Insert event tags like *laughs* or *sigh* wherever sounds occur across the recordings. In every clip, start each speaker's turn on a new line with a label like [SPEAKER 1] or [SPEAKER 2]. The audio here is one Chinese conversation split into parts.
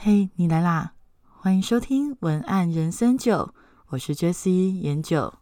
[SPEAKER 1] 嘿，你来啦！欢迎收听文案人生九，我是 Jessie 研九。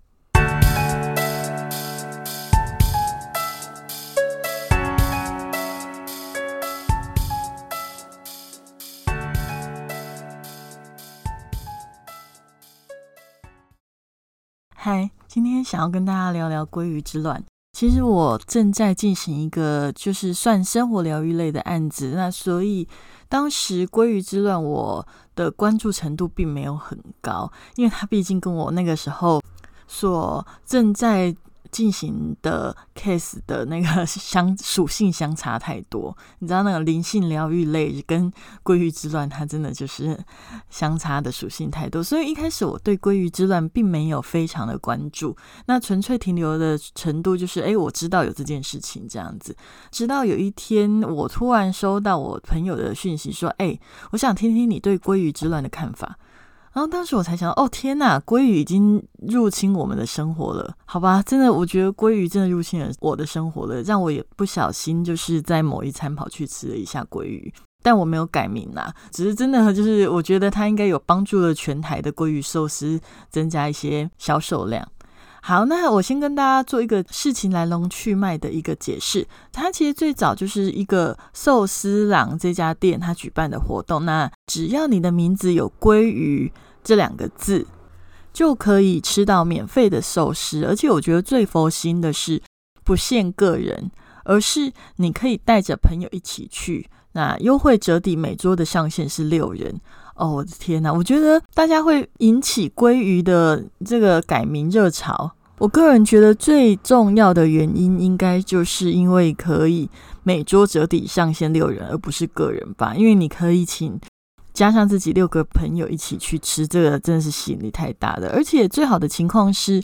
[SPEAKER 1] 嗨，今天想要跟大家聊聊鲑鱼之乱。其实我正在进行一个就是算生活疗愈类的案子，那所以当时鲑鱼之乱我的关注程度并没有很高，因为他毕竟跟我那个时候所正在。进行的 case 的那个 *laughs* 相属性相差太多，你知道那个灵性疗愈类跟鲑鱼之乱，它真的就是相差的属性太多，所以一开始我对鲑鱼之乱并没有非常的关注，那纯粹停留的程度就是，哎，我知道有这件事情这样子，直到有一天我突然收到我朋友的讯息说，哎，我想听听你对鲑鱼之乱的看法。然后当时我才想，哦天呐，鲑鱼已经入侵我们的生活了，好吧？真的，我觉得鲑鱼真的入侵了我的生活了，让我也不小心就是在某一餐跑去吃了一下鲑鱼，但我没有改名啦，只是真的就是我觉得它应该有帮助了全台的鲑鱼寿司增加一些销售量。好，那我先跟大家做一个事情来龙去脉的一个解释，它其实最早就是一个寿司郎这家店它举办的活动，那只要你的名字有鲑鱼。这两个字就可以吃到免费的寿司，而且我觉得最佛心的是不限个人，而是你可以带着朋友一起去。那优惠折抵每桌的上限是六人。哦，我的天哪！我觉得大家会引起鲑鱼的这个改名热潮。我个人觉得最重要的原因，应该就是因为可以每桌折抵上限六人，而不是个人吧？因为你可以请。加上自己六个朋友一起去吃，这个真的是吸引力太大了。而且最好的情况是，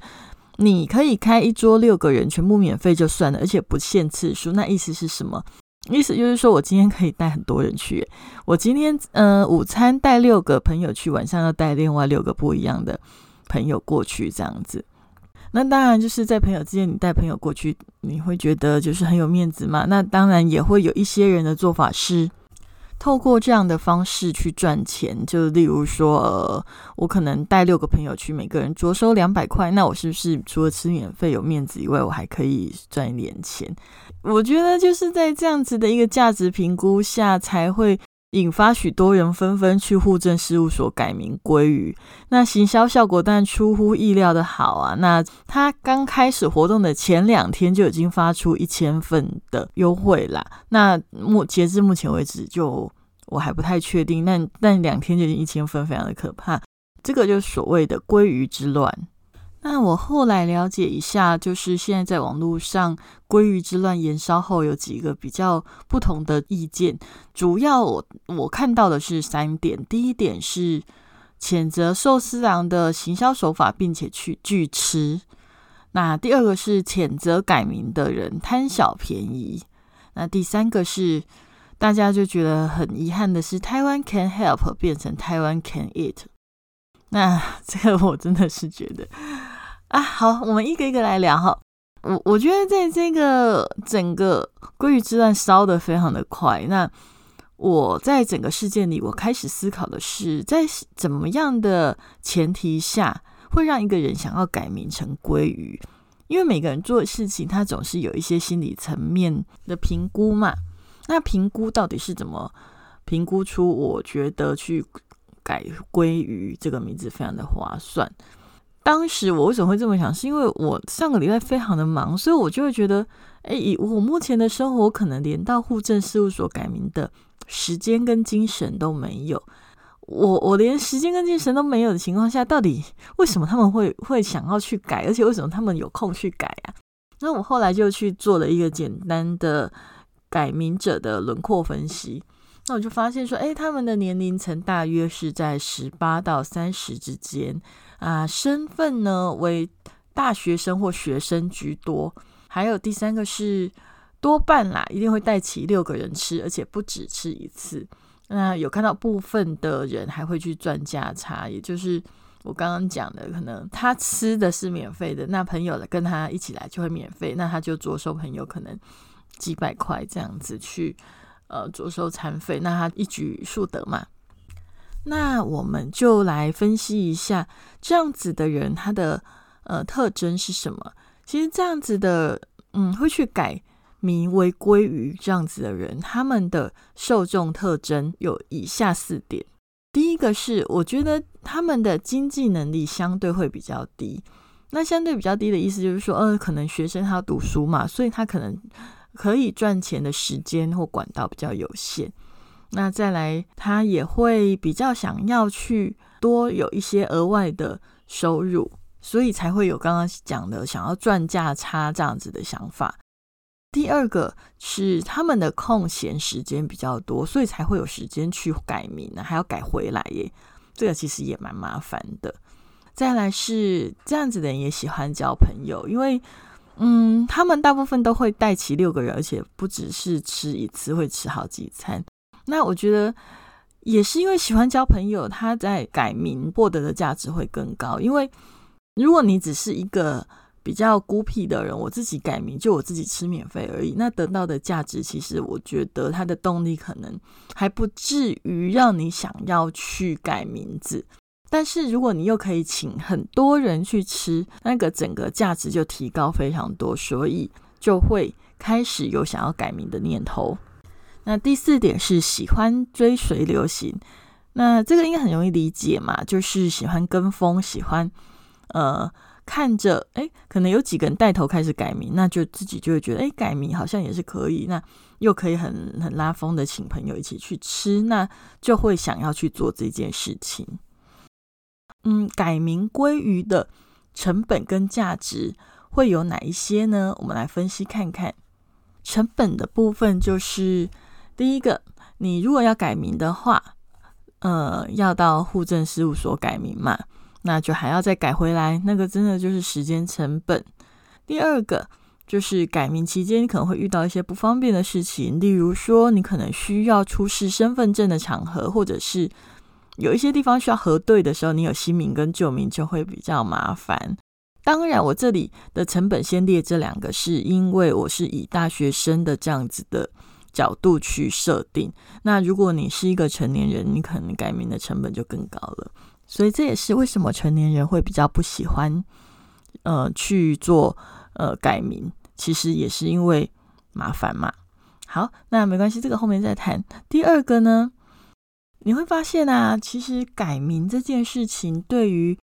[SPEAKER 1] 你可以开一桌六个人全部免费就算了，而且不限次数。那意思是什么？意思就是说我今天可以带很多人去。我今天嗯，午餐带六个朋友去，晚上要带另外六个不一样的朋友过去，这样子。那当然就是在朋友之间，你带朋友过去，你会觉得就是很有面子嘛。那当然也会有一些人的做法是。透过这样的方式去赚钱，就例如说，呃，我可能带六个朋友去，每个人着收两百块，那我是不是除了吃免费有面子以外，我还可以赚一点钱？我觉得就是在这样子的一个价值评估下，才会引发许多人纷纷去户政事务所改名鲑鱼。那行销效果当然出乎意料的好啊！那他刚开始活动的前两天就已经发出一千份的优惠啦。那目截至目前为止就。我还不太确定，但但两天就已经一千分，非常的可怕。这个就是所谓的鲑鱼之乱。那我后来了解一下，就是现在在网络上鲑鱼之乱延烧后，有几个比较不同的意见。主要我我看到的是三点：第一点是谴责寿司郎的行销手法，并且去拒吃；那第二个是谴责改名的人贪小便宜；那第三个是。大家就觉得很遗憾的是，台湾 can help 变成台湾 can eat。那这个我真的是觉得啊，好，我们一个一个来聊哈。我我觉得在这个整个鲑鱼之乱烧的非常的快。那我在整个事件里，我开始思考的是，在怎么样的前提下会让一个人想要改名成鲑鱼？因为每个人做的事情，他总是有一些心理层面的评估嘛。那评估到底是怎么评估出？我觉得去改鲑鱼这个名字非常的划算。当时我为什么会这么想？是因为我上个礼拜非常的忙，所以我就会觉得，哎，我目前的生活可能连到户政事务所改名的时间跟精神都没有。我我连时间跟精神都没有的情况下，到底为什么他们会会想要去改？而且为什么他们有空去改啊？那我后来就去做了一个简单的。改名者的轮廓分析，那我就发现说，哎，他们的年龄层大约是在十八到三十之间啊，身份呢为大学生或学生居多，还有第三个是多半啦，一定会带齐六个人吃，而且不止吃一次。那有看到部分的人还会去赚价差，也就是我刚刚讲的，可能他吃的是免费的，那朋友跟他一起来就会免费，那他就着收朋友可能。几百块这样子去，呃，着收餐费，那他一举数得嘛。那我们就来分析一下这样子的人他的呃特征是什么。其实这样子的，嗯，会去改名为鲑鱼这样子的人，他们的受众特征有以下四点。第一个是，我觉得他们的经济能力相对会比较低。那相对比较低的意思就是说，呃，可能学生他读书嘛，所以他可能可以赚钱的时间或管道比较有限。那再来，他也会比较想要去多有一些额外的收入，所以才会有刚刚讲的想要赚价差这样子的想法。第二个是他们的空闲时间比较多，所以才会有时间去改名呢，还要改回来耶。这个其实也蛮麻烦的。再来是这样子的人也喜欢交朋友，因为嗯，他们大部分都会带齐六个人，而且不只是吃一次，会吃好几餐。那我觉得也是因为喜欢交朋友，他在改名获得的价值会更高。因为如果你只是一个比较孤僻的人，我自己改名就我自己吃免费而已，那得到的价值其实我觉得他的动力可能还不至于让你想要去改名字。但是如果你又可以请很多人去吃，那个整个价值就提高非常多，所以就会开始有想要改名的念头。那第四点是喜欢追随流行，那这个应该很容易理解嘛，就是喜欢跟风，喜欢呃看着哎，可能有几个人带头开始改名，那就自己就会觉得哎，改名好像也是可以，那又可以很很拉风的请朋友一起去吃，那就会想要去做这件事情。嗯，改名鲑鱼的成本跟价值会有哪一些呢？我们来分析看看。成本的部分就是第一个，你如果要改名的话，呃，要到户政事务所改名嘛，那就还要再改回来，那个真的就是时间成本。第二个就是改名期间，可能会遇到一些不方便的事情，例如说你可能需要出示身份证的场合，或者是。有一些地方需要核对的时候，你有新名跟旧名就会比较麻烦。当然，我这里的成本先列这两个，是因为我是以大学生的这样子的角度去设定。那如果你是一个成年人，你可能改名的成本就更高了。所以这也是为什么成年人会比较不喜欢呃去做呃改名，其实也是因为麻烦嘛。好，那没关系，这个后面再谈。第二个呢？你会发现啊，其实改名这件事情对于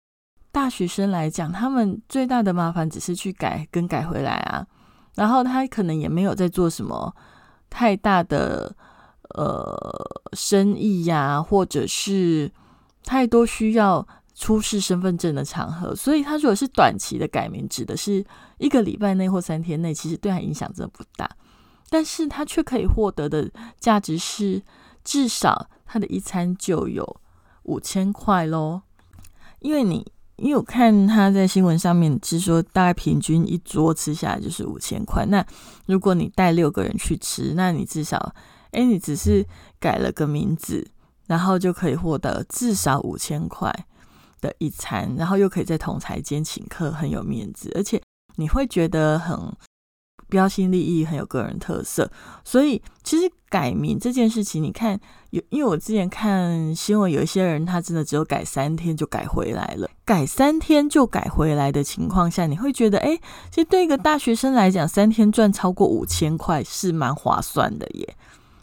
[SPEAKER 1] 大学生来讲，他们最大的麻烦只是去改跟改回来啊，然后他可能也没有在做什么太大的呃生意呀，或者是太多需要出示身份证的场合，所以他如果是短期的改名，指的是一个礼拜内或三天内，其实对他影响真的不大，但是他却可以获得的价值是至少。他的一餐就有五千块喽，因为你因为我看他在新闻上面是说，大概平均一桌吃下来就是五千块。那如果你带六个人去吃，那你至少，哎，你只是改了个名字，然后就可以获得至少五千块的一餐，然后又可以在同台间请客，很有面子，而且你会觉得很。标新立异，很有个人特色，所以其实改名这件事情，你看有，因为我之前看新闻，有一些人他真的只有改三天就改回来了，改三天就改回来的情况下，你会觉得，哎，其实对一个大学生来讲，三天赚超过五千块是蛮划算的耶，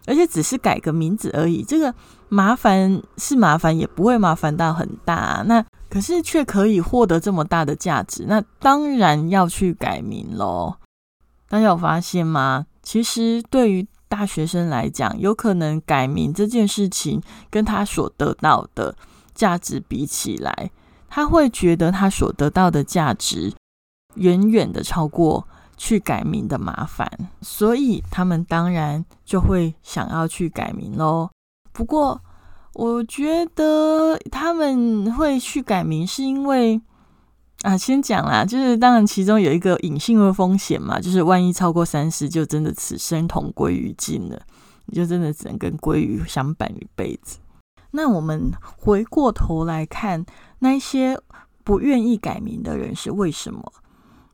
[SPEAKER 1] 而且只是改个名字而已，这个麻烦是麻烦，也不会麻烦到很大，那可是却可以获得这么大的价值，那当然要去改名喽。大家有发现吗？其实对于大学生来讲，有可能改名这件事情跟他所得到的价值比起来，他会觉得他所得到的价值远远的超过去改名的麻烦，所以他们当然就会想要去改名喽。不过，我觉得他们会去改名是因为。啊，先讲啦，就是当然其中有一个隐性的风险嘛，就是万一超过三十，就真的此生同归于尽了，你就真的只能跟鲑鱼相伴一辈子。那我们回过头来看，那些不愿意改名的人是为什么？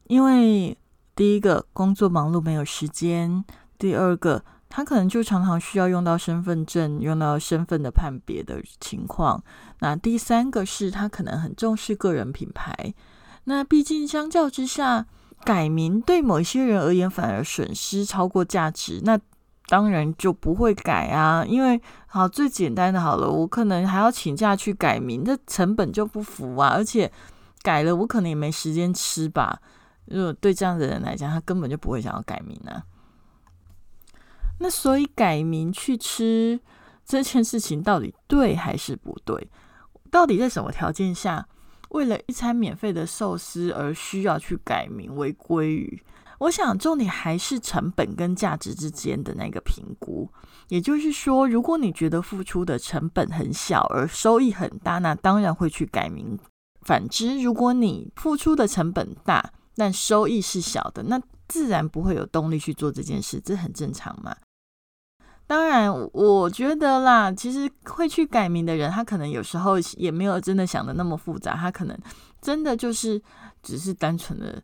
[SPEAKER 1] 因为第一个工作忙碌没有时间，第二个他可能就常常需要用到身份证，用到身份的判别的情况。那第三个是他可能很重视个人品牌。那毕竟相较之下，改名对某些人而言反而损失超过价值。那当然就不会改啊，因为好最简单的好了，我可能还要请假去改名，这成本就不符啊。而且改了，我可能也没时间吃吧。如果对这样的人来讲，他根本就不会想要改名啊。那所以改名去吃这件事情到底对还是不对？到底在什么条件下，为了一餐免费的寿司而需要去改名为鲑鱼？我想重点还是成本跟价值之间的那个评估。也就是说，如果你觉得付出的成本很小，而收益很大，那当然会去改名。反之，如果你付出的成本大，但收益是小的，那自然不会有动力去做这件事，这很正常嘛。当然，我觉得啦，其实会去改名的人，他可能有时候也没有真的想的那么复杂，他可能真的就是只是单纯的。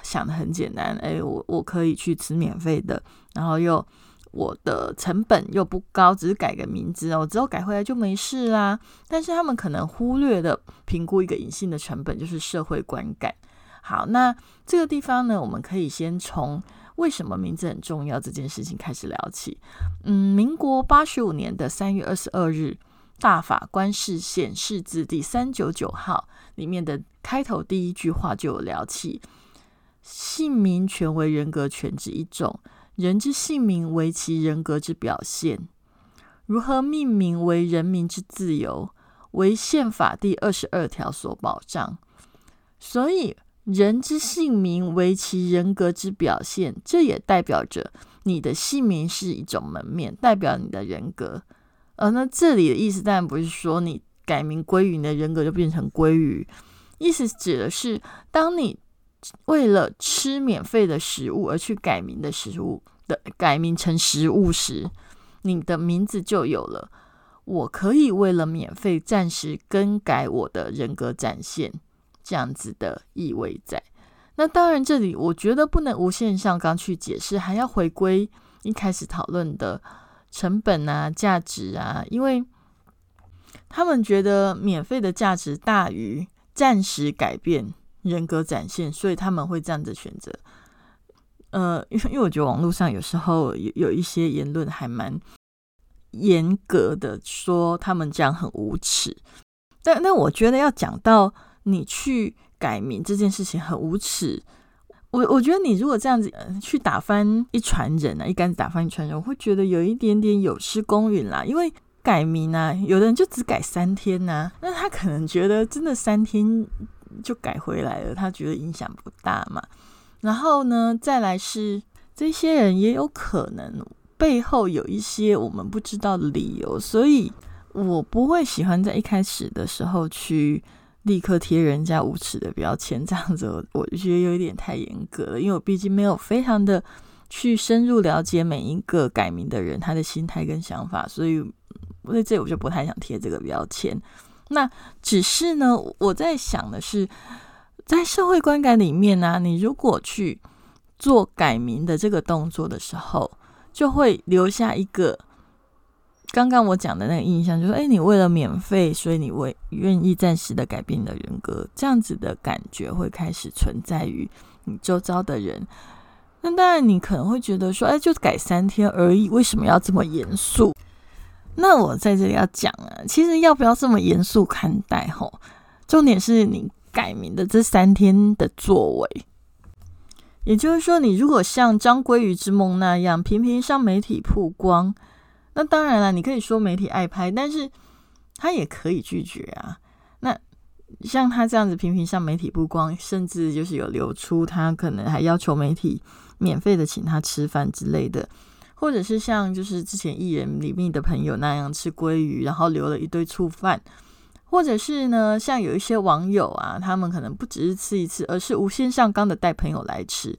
[SPEAKER 1] 想的很简单，哎，我我可以去吃免费的，然后又我的成本又不高，只是改个名字哦，之后改回来就没事啦。但是他们可能忽略的评估一个隐性的成本，就是社会观感。好，那这个地方呢，我们可以先从为什么名字很重要这件事情开始聊起。嗯，民国八十五年的三月二十二日，大法官释宪释字第三九九号里面的开头第一句话就有聊起。姓名权为人格权之一种，人之姓名为其人格之表现。如何命名为人民之自由，为宪法第二十二条所保障。所以，人之姓名为其人格之表现，这也代表着你的姓名是一种门面，代表你的人格。而那这里的意思当然不是说你改名归于你的人格就变成归于，意思指的是当你。为了吃免费的食物而去改名的食物的改名成食物时，你的名字就有了。我可以为了免费暂时更改我的人格展现，这样子的意味在。那当然，这里我觉得不能无限上纲去解释，还要回归一开始讨论的成本啊、价值啊，因为他们觉得免费的价值大于暂时改变。人格展现，所以他们会这样子选择。呃，因为因为我觉得网络上有时候有有一些言论还蛮严格的，说他们这样很无耻。但但我觉得要讲到你去改名这件事情很无耻，我我觉得你如果这样子去打翻一船人啊，一竿子打翻一船人，我会觉得有一点点有失公允啦。因为改名啊，有的人就只改三天呐，那他可能觉得真的三天。就改回来了，他觉得影响不大嘛。然后呢，再来是这些人也有可能背后有一些我们不知道的理由，所以我不会喜欢在一开始的时候去立刻贴人家无耻的标签，这样子我就觉得有一点太严格了。因为我毕竟没有非常的去深入了解每一个改名的人他的心态跟想法，所以我在这我就不太想贴这个标签。那只是呢，我在想的是，在社会观感里面呢，你如果去做改名的这个动作的时候，就会留下一个刚刚我讲的那个印象，就是哎，你为了免费，所以你为愿意暂时的改变你的人格，这样子的感觉会开始存在于你周遭的人。那当然，你可能会觉得说，哎，就改三天而已，为什么要这么严肃？那我在这里要讲啊，其实要不要这么严肃看待？吼，重点是你改名的这三天的作为，也就是说，你如果像张鲑鱼之梦那样频频上媒体曝光，那当然了，你可以说媒体爱拍，但是他也可以拒绝啊。那像他这样子频频向媒体曝光，甚至就是有流出他可能还要求媒体免费的请他吃饭之类的。或者是像就是之前艺人李密的朋友那样吃鲑鱼，然后留了一堆醋饭，或者是呢，像有一些网友啊，他们可能不只是吃一次，而是无限上纲的带朋友来吃。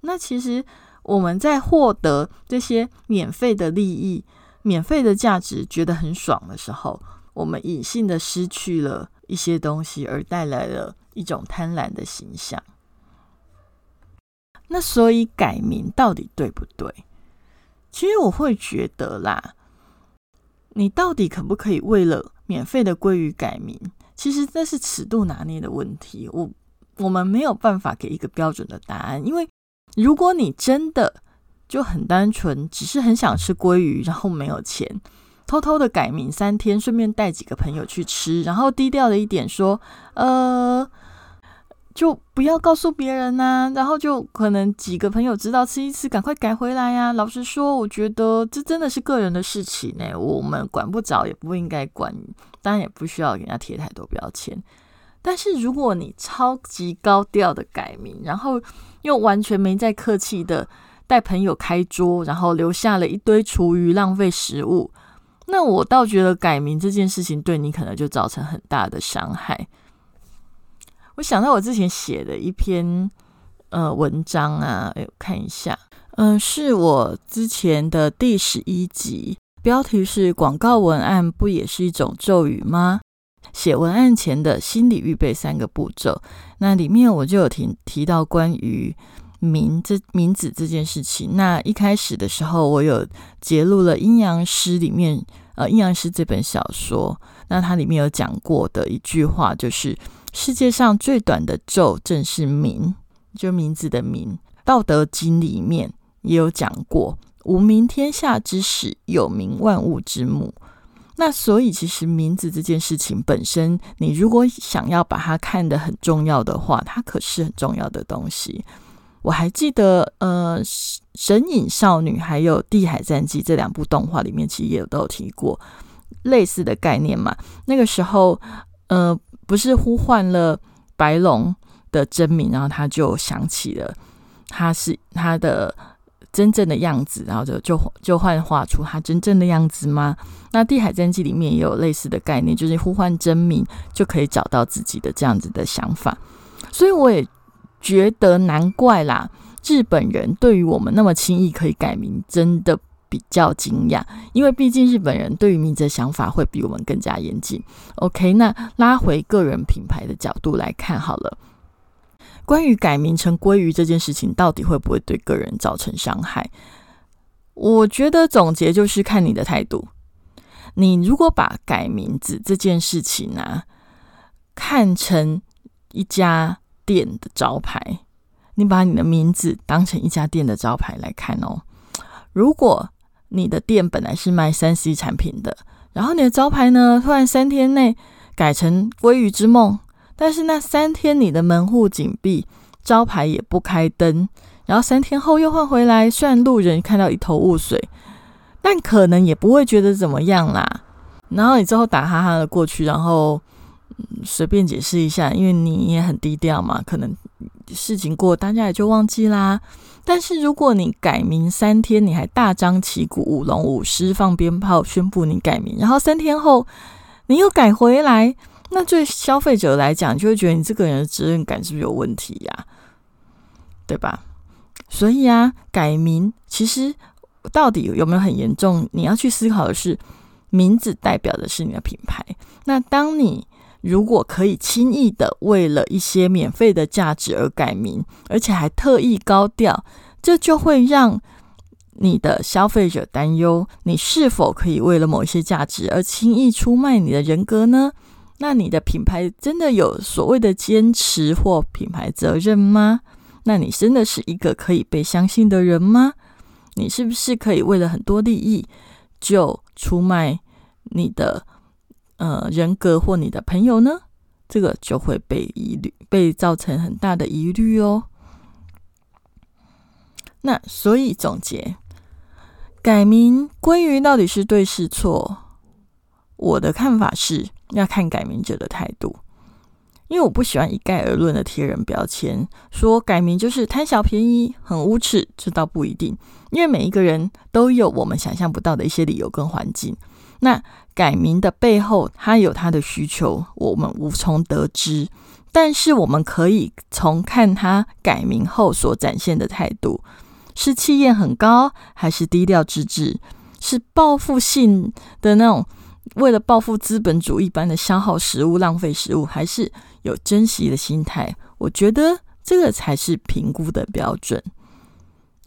[SPEAKER 1] 那其实我们在获得这些免费的利益、免费的价值，觉得很爽的时候，我们隐性的失去了一些东西，而带来了一种贪婪的形象。那所以改名到底对不对？其实我会觉得啦，你到底可不可以为了免费的鲑鱼改名？其实这是尺度拿捏的问题。我我们没有办法给一个标准的答案，因为如果你真的就很单纯，只是很想吃鲑鱼，然后没有钱，偷偷的改名三天，顺便带几个朋友去吃，然后低调的一点说，呃。就不要告诉别人呐，然后就可能几个朋友知道吃一次，赶快改回来呀。老实说，我觉得这真的是个人的事情呢，我们管不着，也不应该管，当然也不需要给人家贴太多标签。但是如果你超级高调的改名，然后又完全没再客气的带朋友开桌，然后留下了一堆厨余浪费食物，那我倒觉得改名这件事情对你可能就造成很大的伤害。我想到我之前写的一篇呃文章啊，哎，看一下，嗯，是我之前的第十一集，标题是“广告文案不也是一种咒语吗？”写文案前的心理预备三个步骤。那里面我就有提提到关于名这名字这件事情。那一开始的时候，我有揭露了《阴阳师》里面，呃，《阴阳师》这本小说，那它里面有讲过的一句话就是。世界上最短的咒正是名，就名字的名。道德经里面也有讲过：“无名天下之始，有名万物之母。”那所以，其实名字这件事情本身，你如果想要把它看得很重要的话，它可是很重要的东西。我还记得，呃，《神隐少女》还有《地海战记》这两部动画里面，其实也有都有提过类似的概念嘛。那个时候，呃。不是呼唤了白龙的真名，然后他就想起了他是他的真正的样子，然后就就就幻化出他真正的样子吗？那《地海战记》里面也有类似的概念，就是呼唤真名就可以找到自己的这样子的想法。所以我也觉得难怪啦，日本人对于我们那么轻易可以改名，真的。比较惊讶，因为毕竟日本人对于名字的想法会比我们更加严谨。OK，那拉回个人品牌的角度来看好了，关于改名成鲑鱼这件事情，到底会不会对个人造成伤害？我觉得总结就是看你的态度。你如果把改名字这件事情啊看成一家店的招牌，你把你的名字当成一家店的招牌来看哦，如果你的店本来是卖三 C 产品的，然后你的招牌呢，突然三天内改成鲑鱼之梦，但是那三天你的门户紧闭，招牌也不开灯，然后三天后又换回来，虽然路人看到一头雾水，但可能也不会觉得怎么样啦。然后你之后打哈哈的过去，然后嗯随便解释一下，因为你也很低调嘛，可能事情过大家也就忘记啦。但是如果你改名三天，你还大张旗鼓舞龙舞狮放鞭炮宣布你改名，然后三天后你又改回来，那对消费者来讲就会觉得你这个人的责任感是不是有问题呀？对吧？所以啊，改名其实到底有没有很严重？你要去思考的是，名字代表的是你的品牌。那当你如果可以轻易的为了一些免费的价值而改名，而且还特意高调，这就会让你的消费者担忧：你是否可以为了某一些价值而轻易出卖你的人格呢？那你的品牌真的有所谓的坚持或品牌责任吗？那你真的是一个可以被相信的人吗？你是不是可以为了很多利益就出卖你的？呃，人格或你的朋友呢，这个就会被疑虑，被造成很大的疑虑哦。那所以总结，改名鲑鱼到底是对是错？我的看法是要看改名者的态度，因为我不喜欢一概而论的贴人标签，说改名就是贪小便宜、很无耻，这倒不一定，因为每一个人都有我们想象不到的一些理由跟环境。那改名的背后，他有他的需求，我们无从得知。但是我们可以从看他改名后所展现的态度，是气焰很高，还是低调之至？是报复性的那种，为了报复资本主义般的消耗食物、浪费食物，还是有珍惜的心态？我觉得这个才是评估的标准。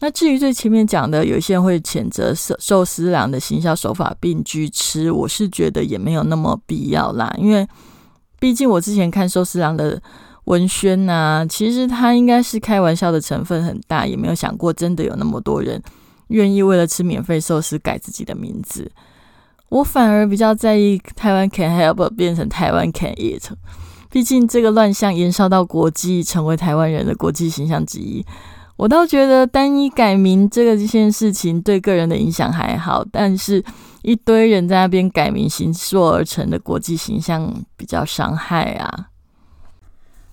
[SPEAKER 1] 那至于最前面讲的，有一些人会谴责寿司郎的行销手法并居吃，我是觉得也没有那么必要啦，因为毕竟我之前看寿司郎的文宣呐，其实他应该是开玩笑的成分很大，也没有想过真的有那么多人愿意为了吃免费寿司改自己的名字。我反而比较在意台湾 can help 变成台湾 can eat，毕竟这个乱象延烧到国际，成为台湾人的国际形象之一。我倒觉得单一改名这个这件事情对个人的影响还好，但是一堆人在那边改名形塑而成的国际形象比较伤害啊。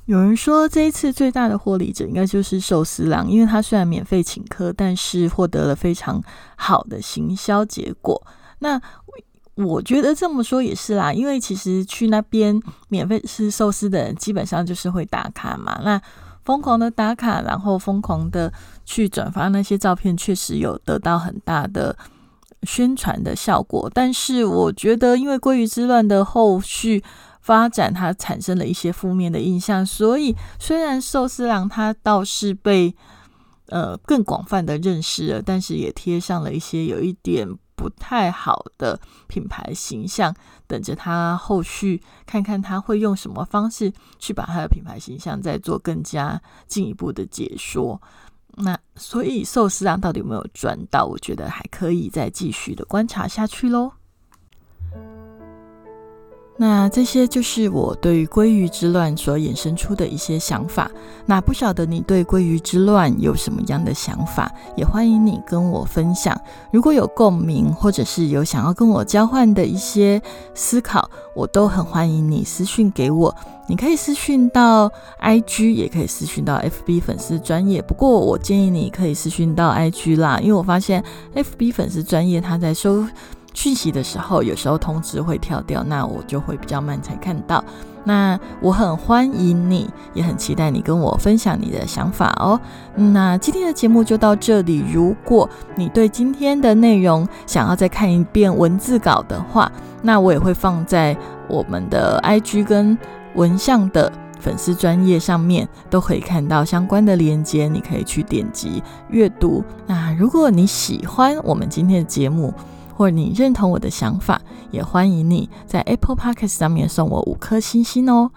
[SPEAKER 1] 有人说这一次最大的获利者应该就是寿司郎，因为他虽然免费请客，但是获得了非常好的行销结果。那我觉得这么说也是啦，因为其实去那边免费吃寿司的人基本上就是会打卡嘛。那疯狂的打卡，然后疯狂的去转发那些照片，确实有得到很大的宣传的效果。但是我觉得，因为鲑鱼之乱的后续发展，它产生了一些负面的印象。所以，虽然寿司郎它倒是被呃更广泛的认识了，但是也贴上了一些有一点。不太好的品牌形象，等着他后续看看他会用什么方式去把他的品牌形象再做更加进一步的解说。那所以寿司郎到底有没有赚到？我觉得还可以再继续的观察下去喽。那这些就是我对于鲑鱼之乱所衍生出的一些想法。那不晓得你对鲑鱼之乱有什么样的想法？也欢迎你跟我分享。如果有共鸣，或者是有想要跟我交换的一些思考，我都很欢迎你私讯给我。你可以私讯到 IG，也可以私讯到 FB 粉丝专业。不过我建议你可以私讯到 IG 啦，因为我发现 FB 粉丝专业他在收。讯息的时候，有时候通知会跳掉，那我就会比较慢才看到。那我很欢迎你，也很期待你跟我分享你的想法哦。那今天的节目就到这里。如果你对今天的内容想要再看一遍文字稿的话，那我也会放在我们的 IG 跟文相的粉丝专页上面，都可以看到相关的链接，你可以去点击阅读。那如果你喜欢我们今天的节目，或你认同我的想法，也欢迎你在 Apple Podcast 上面送我五颗星星哦。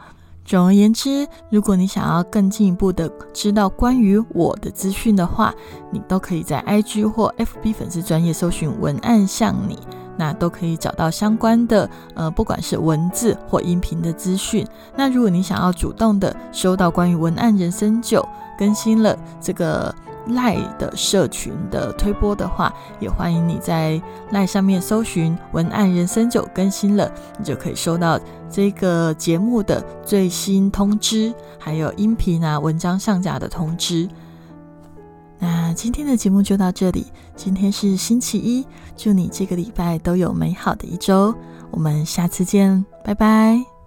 [SPEAKER 1] 总而言之，如果你想要更进一步的知道关于我的资讯的话，你都可以在 IG 或 FB 粉丝专业搜寻文案像你，那都可以找到相关的呃，不管是文字或音频的资讯。那如果你想要主动的收到关于文案人生九更新了这个。赖的社群的推播的话，也欢迎你在赖上面搜寻“文案人生九”更新了，你就可以收到这个节目的最新通知，还有音频啊文章上架的通知。那今天的节目就到这里，今天是星期一，祝你这个礼拜都有美好的一周，我们下次见，拜拜。